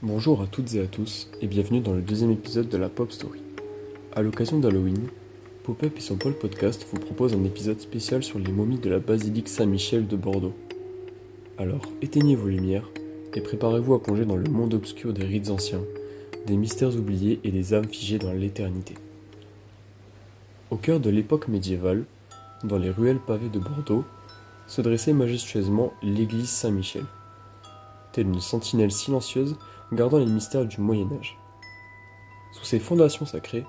Bonjour à toutes et à tous et bienvenue dans le deuxième épisode de la Pop Story. A l'occasion d'Halloween, Pop-Up et son pôle podcast vous proposent un épisode spécial sur les momies de la basilique Saint-Michel de Bordeaux. Alors éteignez vos lumières et préparez-vous à plonger dans le monde obscur des rites anciens, des mystères oubliés et des âmes figées dans l'éternité. Au cœur de l'époque médiévale, dans les ruelles pavées de Bordeaux, se dressait majestueusement l'église Saint-Michel, telle une sentinelle silencieuse gardant les mystères du Moyen Âge. Sous ses fondations sacrées,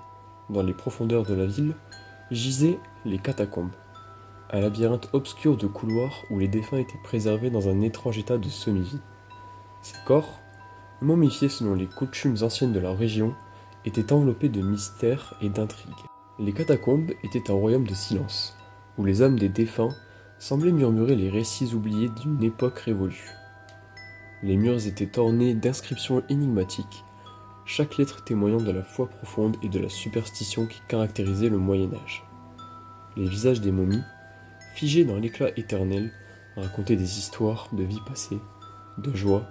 dans les profondeurs de la ville, gisaient les catacombes, un labyrinthe obscur de couloirs où les défunts étaient préservés dans un étrange état de semi-vie. Ces corps, momifiés selon les coutumes anciennes de la région, étaient enveloppés de mystères et d'intrigues. Les catacombes étaient un royaume de silence, où les âmes des défunts semblaient murmurer les récits oubliés d'une époque révolue. Les murs étaient ornés d'inscriptions énigmatiques, chaque lettre témoignant de la foi profonde et de la superstition qui caractérisait le Moyen Âge. Les visages des momies, figés dans l'éclat éternel, racontaient des histoires de vie passée, de joie,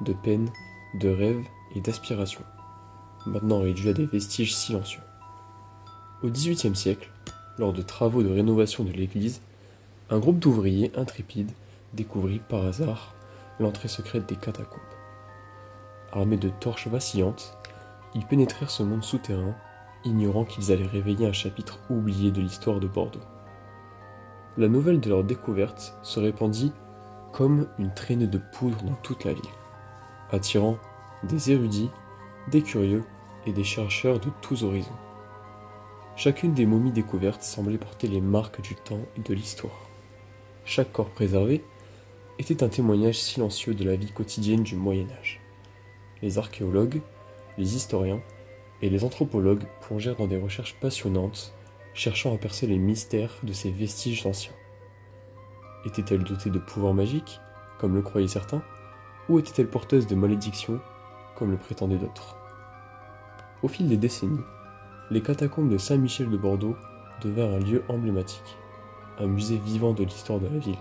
de peine, de rêves et d'aspiration, maintenant réduits à des vestiges silencieux. Au XVIIIe siècle, lors de travaux de rénovation de l'église, un groupe d'ouvriers intrépides découvrit par hasard l'entrée secrète des catacombes. Armés de torches vacillantes, ils pénétrèrent ce monde souterrain, ignorant qu'ils allaient réveiller un chapitre oublié de l'histoire de Bordeaux. La nouvelle de leur découverte se répandit comme une traînée de poudre dans toute la ville, attirant des érudits, des curieux et des chercheurs de tous horizons. Chacune des momies découvertes semblait porter les marques du temps et de l'histoire. Chaque corps préservé était un témoignage silencieux de la vie quotidienne du Moyen Âge. Les archéologues, les historiens et les anthropologues plongèrent dans des recherches passionnantes, cherchant à percer les mystères de ces vestiges anciens. Étaient-elles dotées de pouvoirs magiques, comme le croyaient certains, ou étaient-elles porteuses de malédictions, comme le prétendaient d'autres? Au fil des décennies, les catacombes de Saint-Michel de Bordeaux devinrent un lieu emblématique, un musée vivant de l'histoire de la ville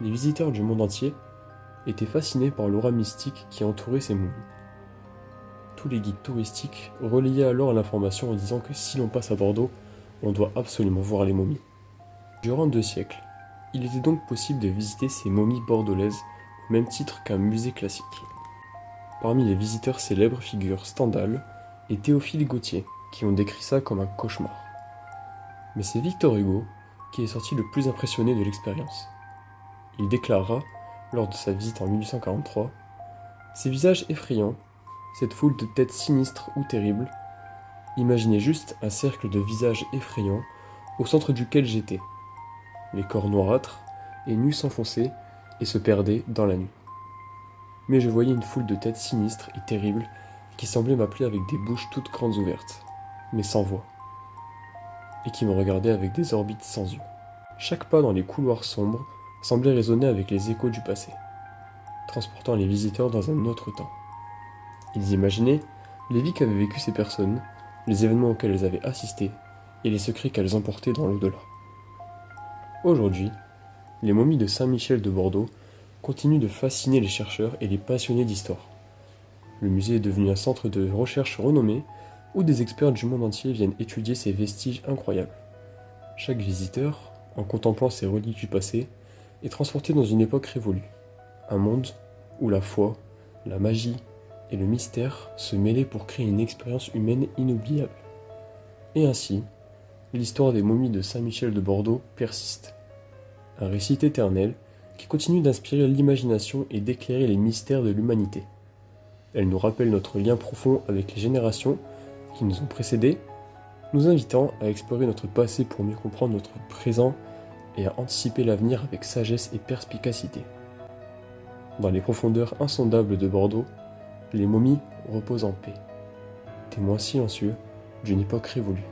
les visiteurs du monde entier étaient fascinés par l'aura mystique qui entourait ces momies. Tous les guides touristiques relayaient alors l'information en disant que si l'on passe à Bordeaux, on doit absolument voir les momies. Durant deux siècles, il était donc possible de visiter ces momies bordelaises au même titre qu'un musée classique. Parmi les visiteurs célèbres figurent Stendhal et Théophile Gautier, qui ont décrit ça comme un cauchemar. Mais c'est Victor Hugo qui est sorti le plus impressionné de l'expérience. Il déclara, lors de sa visite en 1843, Ces visages effrayants, cette foule de têtes sinistres ou terribles, imaginez juste un cercle de visages effrayants au centre duquel j'étais. Les corps noirâtres et nus s'enfonçaient et se perdaient dans la nuit. Mais je voyais une foule de têtes sinistres et terribles qui semblaient m'appeler avec des bouches toutes grandes ouvertes, mais sans voix, et qui me regardaient avec des orbites sans yeux. Chaque pas dans les couloirs sombres semblait résonner avec les échos du passé, transportant les visiteurs dans un autre temps. Ils imaginaient les vies qu'avaient vécues ces personnes, les événements auxquels elles avaient assisté et les secrets qu'elles emportaient dans l'au-delà. Aujourd'hui, les momies de Saint-Michel de Bordeaux continuent de fasciner les chercheurs et les passionnés d'histoire. Le musée est devenu un centre de recherche renommé où des experts du monde entier viennent étudier ces vestiges incroyables. Chaque visiteur, en contemplant ces reliques du passé, est transporté dans une époque révolue, un monde où la foi, la magie et le mystère se mêlaient pour créer une expérience humaine inoubliable. Et ainsi, l'histoire des momies de Saint-Michel de Bordeaux persiste. Un récit éternel qui continue d'inspirer l'imagination et d'éclairer les mystères de l'humanité. Elle nous rappelle notre lien profond avec les générations qui nous ont précédés, nous invitant à explorer notre passé pour mieux comprendre notre présent et à anticiper l'avenir avec sagesse et perspicacité. Dans les profondeurs insondables de Bordeaux, les momies reposent en paix, témoins silencieux d'une époque révolue,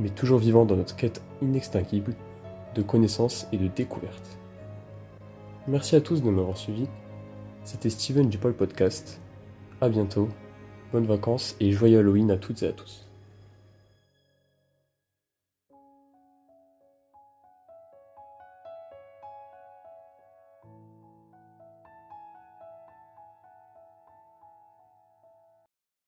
mais toujours vivant dans notre quête inextinguible de connaissances et de découvertes. Merci à tous de m'avoir suivi. C'était Steven du Pôle Podcast. A bientôt, bonnes vacances et joyeux Halloween à toutes et à tous.